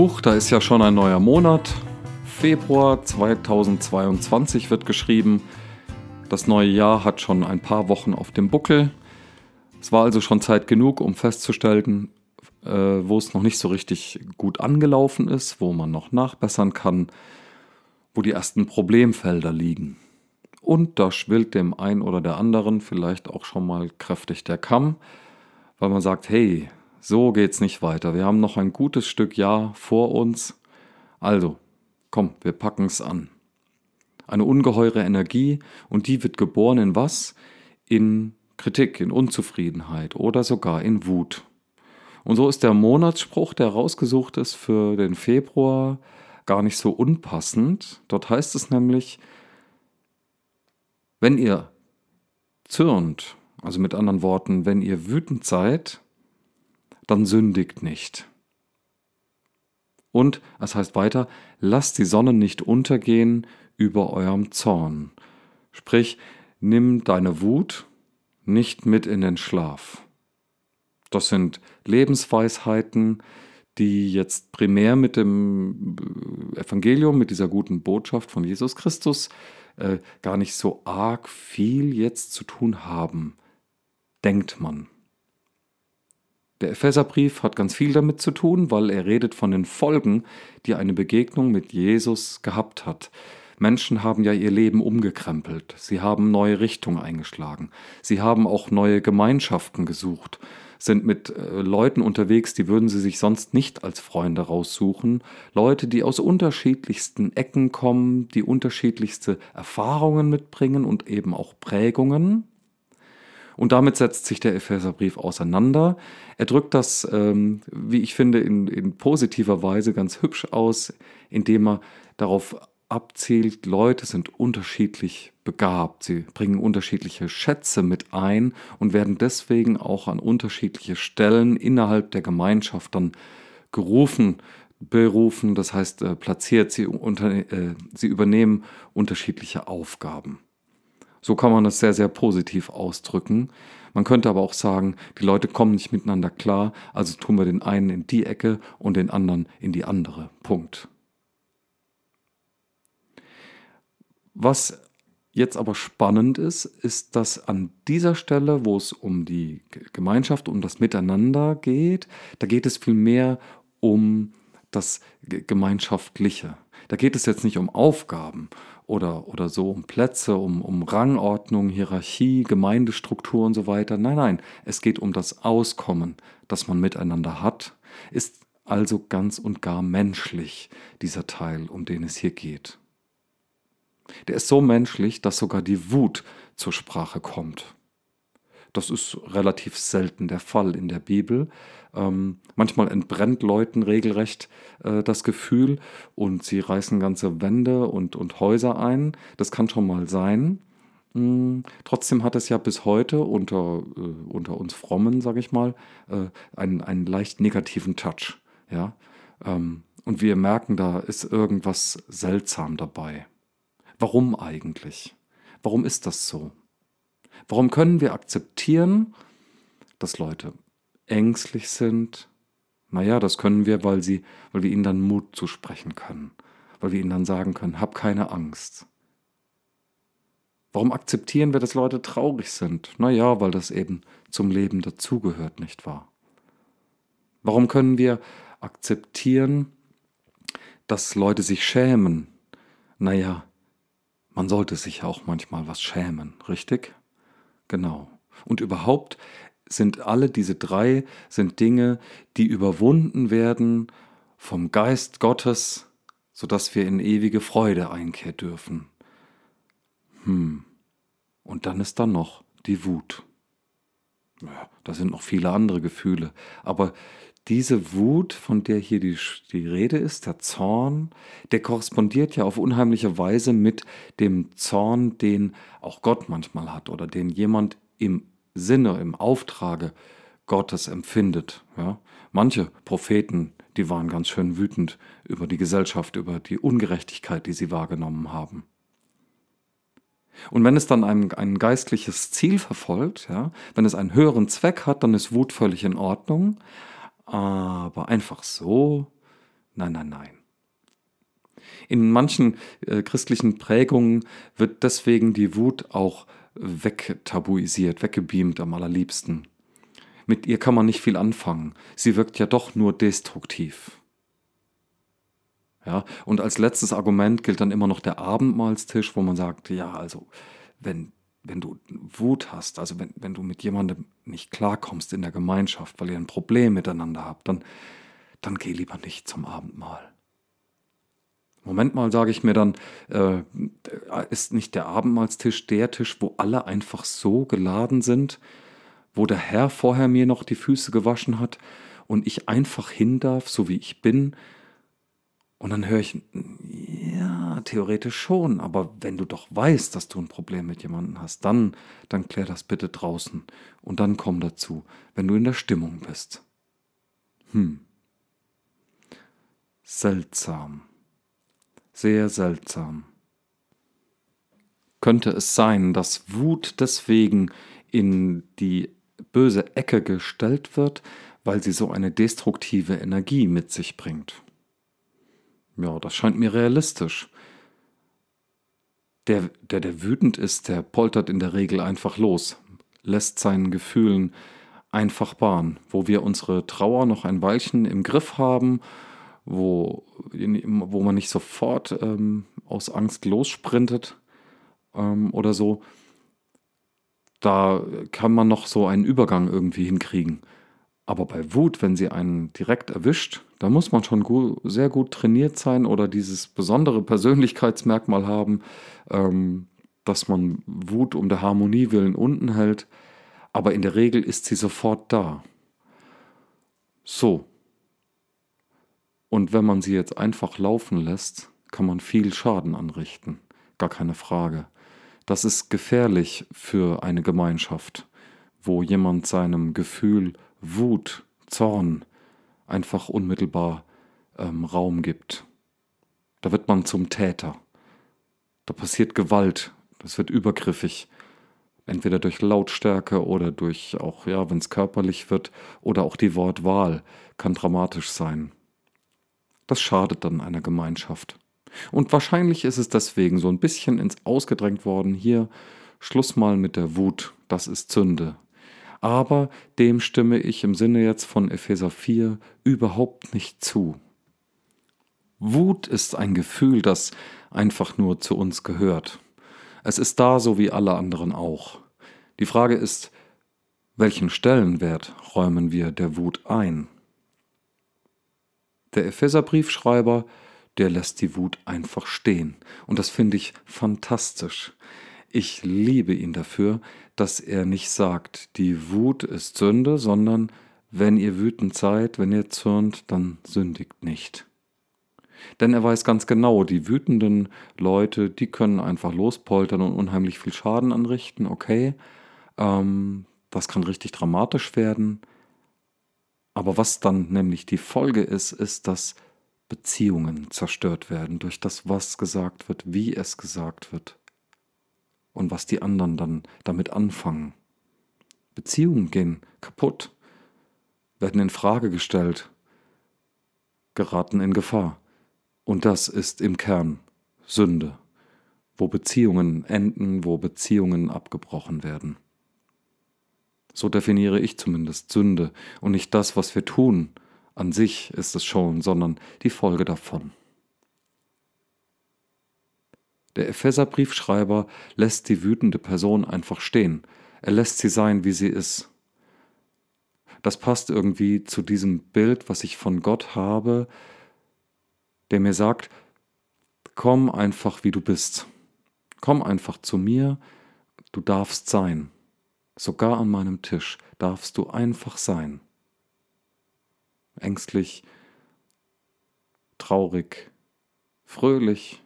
Huch, da ist ja schon ein neuer Monat. Februar 2022 wird geschrieben. Das neue Jahr hat schon ein paar Wochen auf dem Buckel. Es war also schon Zeit genug, um festzustellen, äh, wo es noch nicht so richtig gut angelaufen ist, wo man noch nachbessern kann, wo die ersten Problemfelder liegen. Und da schwillt dem einen oder der anderen vielleicht auch schon mal kräftig der Kamm, weil man sagt, hey, so geht's nicht weiter. Wir haben noch ein gutes Stück Jahr vor uns. Also, komm, wir packen's an. Eine ungeheure Energie und die wird geboren in was? In Kritik, in Unzufriedenheit oder sogar in Wut. Und so ist der Monatsspruch, der rausgesucht ist für den Februar, gar nicht so unpassend. Dort heißt es nämlich, wenn ihr zürnt, also mit anderen Worten, wenn ihr wütend seid, dann sündigt nicht. Und es heißt weiter, lasst die Sonne nicht untergehen über eurem Zorn. Sprich, nimm deine Wut nicht mit in den Schlaf. Das sind Lebensweisheiten, die jetzt primär mit dem Evangelium, mit dieser guten Botschaft von Jesus Christus äh, gar nicht so arg viel jetzt zu tun haben, denkt man. Der Epheserbrief hat ganz viel damit zu tun, weil er redet von den Folgen, die eine Begegnung mit Jesus gehabt hat. Menschen haben ja ihr Leben umgekrempelt, sie haben neue Richtungen eingeschlagen, sie haben auch neue Gemeinschaften gesucht, sind mit äh, Leuten unterwegs, die würden sie sich sonst nicht als Freunde raussuchen, Leute, die aus unterschiedlichsten Ecken kommen, die unterschiedlichste Erfahrungen mitbringen und eben auch Prägungen, und damit setzt sich der Epheserbrief auseinander. Er drückt das, ähm, wie ich finde, in, in positiver Weise ganz hübsch aus, indem er darauf abzielt, Leute sind unterschiedlich begabt, sie bringen unterschiedliche Schätze mit ein und werden deswegen auch an unterschiedliche Stellen innerhalb der Gemeinschaft dann gerufen, berufen, das heißt äh, platziert, sie, unter, äh, sie übernehmen unterschiedliche Aufgaben. So kann man das sehr, sehr positiv ausdrücken. Man könnte aber auch sagen, die Leute kommen nicht miteinander klar, also tun wir den einen in die Ecke und den anderen in die andere. Punkt. Was jetzt aber spannend ist, ist, dass an dieser Stelle, wo es um die Gemeinschaft, um das Miteinander geht, da geht es vielmehr um das Gemeinschaftliche. Da geht es jetzt nicht um Aufgaben oder, oder so um Plätze, um, um Rangordnung, Hierarchie, Gemeindestruktur und so weiter. Nein, nein, es geht um das Auskommen, das man miteinander hat, ist also ganz und gar menschlich, dieser Teil, um den es hier geht. Der ist so menschlich, dass sogar die Wut zur Sprache kommt. Das ist relativ selten der Fall in der Bibel. Ähm, manchmal entbrennt Leuten regelrecht äh, das Gefühl und sie reißen ganze Wände und, und Häuser ein. Das kann schon mal sein. Mm, trotzdem hat es ja bis heute unter, äh, unter uns Frommen, sage ich mal, äh, einen, einen leicht negativen Touch. Ja? Ähm, und wir merken, da ist irgendwas seltsam dabei. Warum eigentlich? Warum ist das so? Warum können wir akzeptieren, dass Leute ängstlich sind? Naja, das können wir, weil, sie, weil wir ihnen dann Mut zusprechen können, weil wir ihnen dann sagen können, hab keine Angst. Warum akzeptieren wir, dass Leute traurig sind? Naja, weil das eben zum Leben dazugehört, nicht wahr? Warum können wir akzeptieren, dass Leute sich schämen? Naja, man sollte sich auch manchmal was schämen, richtig? Genau. Und überhaupt sind alle diese drei sind Dinge, die überwunden werden vom Geist Gottes, sodass wir in ewige Freude einkehren dürfen. Hm. Und dann ist da noch die Wut. Ja, da sind noch viele andere Gefühle, aber diese Wut, von der hier die, die Rede ist, der Zorn, der korrespondiert ja auf unheimliche Weise mit dem Zorn, den auch Gott manchmal hat oder den jemand im Sinne, im Auftrage Gottes empfindet. Ja? Manche Propheten, die waren ganz schön wütend über die Gesellschaft, über die Ungerechtigkeit, die sie wahrgenommen haben. Und wenn es dann ein, ein geistliches Ziel verfolgt, ja, wenn es einen höheren Zweck hat, dann ist Wut völlig in Ordnung. Aber einfach so, Nein, nein, nein. In manchen äh, christlichen Prägungen wird deswegen die Wut auch wegtabuisiert, weggebeamt am allerliebsten. Mit ihr kann man nicht viel anfangen. Sie wirkt ja doch nur destruktiv. Ja, und als letztes Argument gilt dann immer noch der Abendmahlstisch, wo man sagt, ja, also wenn, wenn du Wut hast, also wenn, wenn du mit jemandem nicht klarkommst in der Gemeinschaft, weil ihr ein Problem miteinander habt, dann, dann geh lieber nicht zum Abendmahl. Moment mal, sage ich mir dann, äh, ist nicht der Abendmahlstisch der Tisch, wo alle einfach so geladen sind, wo der Herr vorher mir noch die Füße gewaschen hat und ich einfach hin darf, so wie ich bin. Und dann höre ich, ja, theoretisch schon, aber wenn du doch weißt, dass du ein Problem mit jemandem hast, dann, dann klär das bitte draußen und dann komm dazu, wenn du in der Stimmung bist. Hm. Seltsam sehr seltsam. Könnte es sein, dass Wut deswegen in die böse Ecke gestellt wird, weil sie so eine destruktive Energie mit sich bringt? Ja, das scheint mir realistisch. Der, der, der wütend ist, der poltert in der Regel einfach los, lässt seinen Gefühlen einfach Bahn, wo wir unsere Trauer noch ein Weilchen im Griff haben wo, wo man nicht sofort ähm, aus Angst lossprintet ähm, oder so, da kann man noch so einen Übergang irgendwie hinkriegen. Aber bei Wut, wenn sie einen direkt erwischt, da muss man schon gut, sehr gut trainiert sein oder dieses besondere Persönlichkeitsmerkmal haben, ähm, dass man Wut um der Harmonie willen unten hält. Aber in der Regel ist sie sofort da. So, und wenn man sie jetzt einfach laufen lässt, kann man viel Schaden anrichten. Gar keine Frage. Das ist gefährlich für eine Gemeinschaft, wo jemand seinem Gefühl Wut, Zorn einfach unmittelbar ähm, Raum gibt. Da wird man zum Täter. Da passiert Gewalt. Das wird übergriffig. Entweder durch Lautstärke oder durch auch, ja, wenn es körperlich wird, oder auch die Wortwahl kann dramatisch sein. Das schadet dann einer Gemeinschaft. Und wahrscheinlich ist es deswegen so ein bisschen ins Ausgedrängt worden, hier Schluss mal mit der Wut, das ist Sünde. Aber dem stimme ich im Sinne jetzt von Epheser 4 überhaupt nicht zu. Wut ist ein Gefühl, das einfach nur zu uns gehört. Es ist da so wie alle anderen auch. Die Frage ist, welchen Stellenwert räumen wir der Wut ein? Der Epheserbriefschreiber, der lässt die Wut einfach stehen. Und das finde ich fantastisch. Ich liebe ihn dafür, dass er nicht sagt, die Wut ist Sünde, sondern wenn ihr wütend seid, wenn ihr zürnt, dann sündigt nicht. Denn er weiß ganz genau, die wütenden Leute, die können einfach lospoltern und unheimlich viel Schaden anrichten, okay. Ähm, das kann richtig dramatisch werden. Aber was dann nämlich die Folge ist, ist, dass Beziehungen zerstört werden durch das, was gesagt wird, wie es gesagt wird und was die anderen dann damit anfangen. Beziehungen gehen kaputt, werden in Frage gestellt, geraten in Gefahr. Und das ist im Kern Sünde, wo Beziehungen enden, wo Beziehungen abgebrochen werden. So definiere ich zumindest Sünde und nicht das, was wir tun. An sich ist es schon, sondern die Folge davon. Der Epheserbriefschreiber lässt die wütende Person einfach stehen. Er lässt sie sein, wie sie ist. Das passt irgendwie zu diesem Bild, was ich von Gott habe, der mir sagt, komm einfach, wie du bist. Komm einfach zu mir, du darfst sein. Sogar an meinem Tisch darfst du einfach sein. Ängstlich, traurig, fröhlich,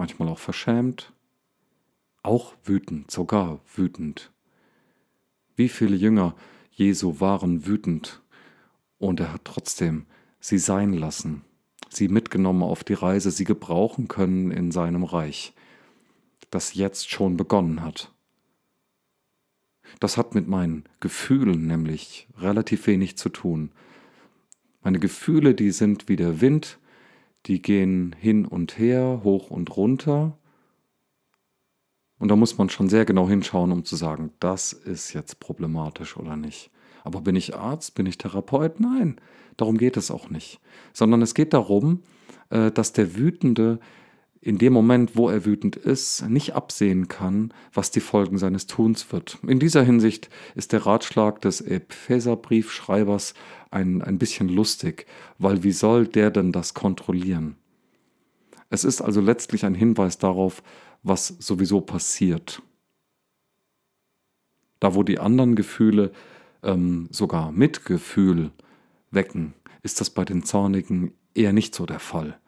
manchmal auch verschämt, auch wütend, sogar wütend. Wie viele Jünger Jesu waren wütend und er hat trotzdem sie sein lassen, sie mitgenommen auf die Reise, sie gebrauchen können in seinem Reich, das jetzt schon begonnen hat. Das hat mit meinen Gefühlen nämlich relativ wenig zu tun. Meine Gefühle, die sind wie der Wind, die gehen hin und her, hoch und runter. Und da muss man schon sehr genau hinschauen, um zu sagen, das ist jetzt problematisch oder nicht. Aber bin ich Arzt? Bin ich Therapeut? Nein, darum geht es auch nicht. Sondern es geht darum, äh, dass der Wütende in dem Moment, wo er wütend ist, nicht absehen kann, was die Folgen seines Tuns wird. In dieser Hinsicht ist der Ratschlag des Epheserbriefschreibers ein, ein bisschen lustig, weil wie soll der denn das kontrollieren? Es ist also letztlich ein Hinweis darauf, was sowieso passiert. Da wo die anderen Gefühle ähm, sogar Mitgefühl wecken, ist das bei den Zornigen eher nicht so der Fall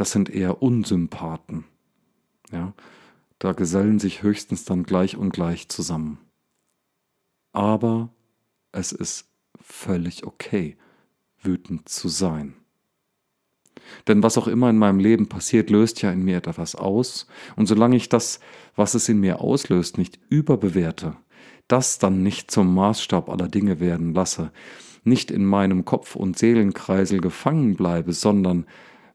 das sind eher Unsympathen. Ja, da gesellen sich höchstens dann gleich und gleich zusammen. Aber es ist völlig okay, wütend zu sein. Denn was auch immer in meinem Leben passiert, löst ja in mir etwas aus. Und solange ich das, was es in mir auslöst, nicht überbewerte, das dann nicht zum Maßstab aller Dinge werden lasse, nicht in meinem Kopf- und Seelenkreisel gefangen bleibe, sondern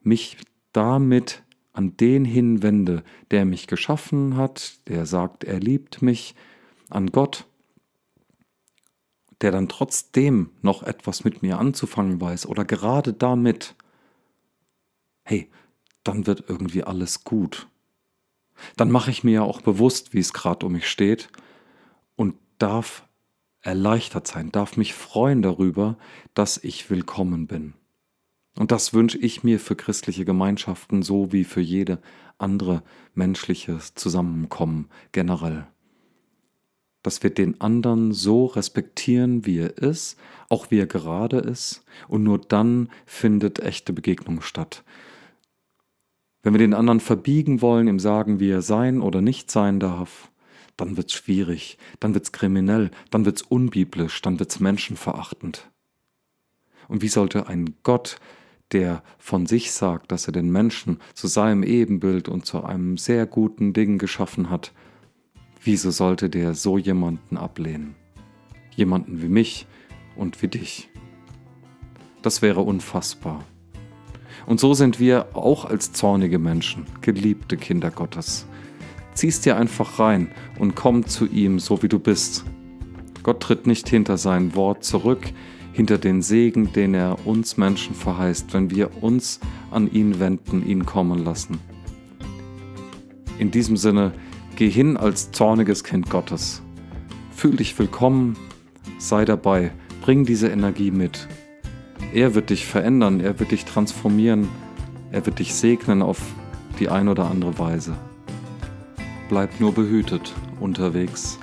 mich damit an den hinwende, der mich geschaffen hat, der sagt, er liebt mich, an Gott, der dann trotzdem noch etwas mit mir anzufangen weiß oder gerade damit, hey, dann wird irgendwie alles gut. Dann mache ich mir ja auch bewusst, wie es gerade um mich steht und darf erleichtert sein, darf mich freuen darüber, dass ich willkommen bin. Und das wünsche ich mir für christliche Gemeinschaften so wie für jede andere menschliche Zusammenkommen generell. Dass wir den anderen so respektieren, wie er ist, auch wie er gerade ist, und nur dann findet echte Begegnung statt. Wenn wir den anderen verbiegen wollen, ihm sagen, wie er sein oder nicht sein darf, dann wird's schwierig, dann wird's kriminell, dann wird's unbiblisch, dann wird's menschenverachtend. Und wie sollte ein Gott, der von sich sagt, dass er den Menschen zu seinem Ebenbild und zu einem sehr guten Ding geschaffen hat, wieso sollte der so jemanden ablehnen? Jemanden wie mich und wie dich. Das wäre unfassbar. Und so sind wir auch als zornige Menschen, geliebte Kinder Gottes. Ziehst dir einfach rein und komm zu ihm, so wie du bist. Gott tritt nicht hinter sein Wort zurück, hinter den Segen, den er uns Menschen verheißt, wenn wir uns an ihn wenden, ihn kommen lassen. In diesem Sinne, geh hin als zorniges Kind Gottes. Fühl dich willkommen, sei dabei, bring diese Energie mit. Er wird dich verändern, er wird dich transformieren, er wird dich segnen auf die ein oder andere Weise. Bleib nur behütet unterwegs.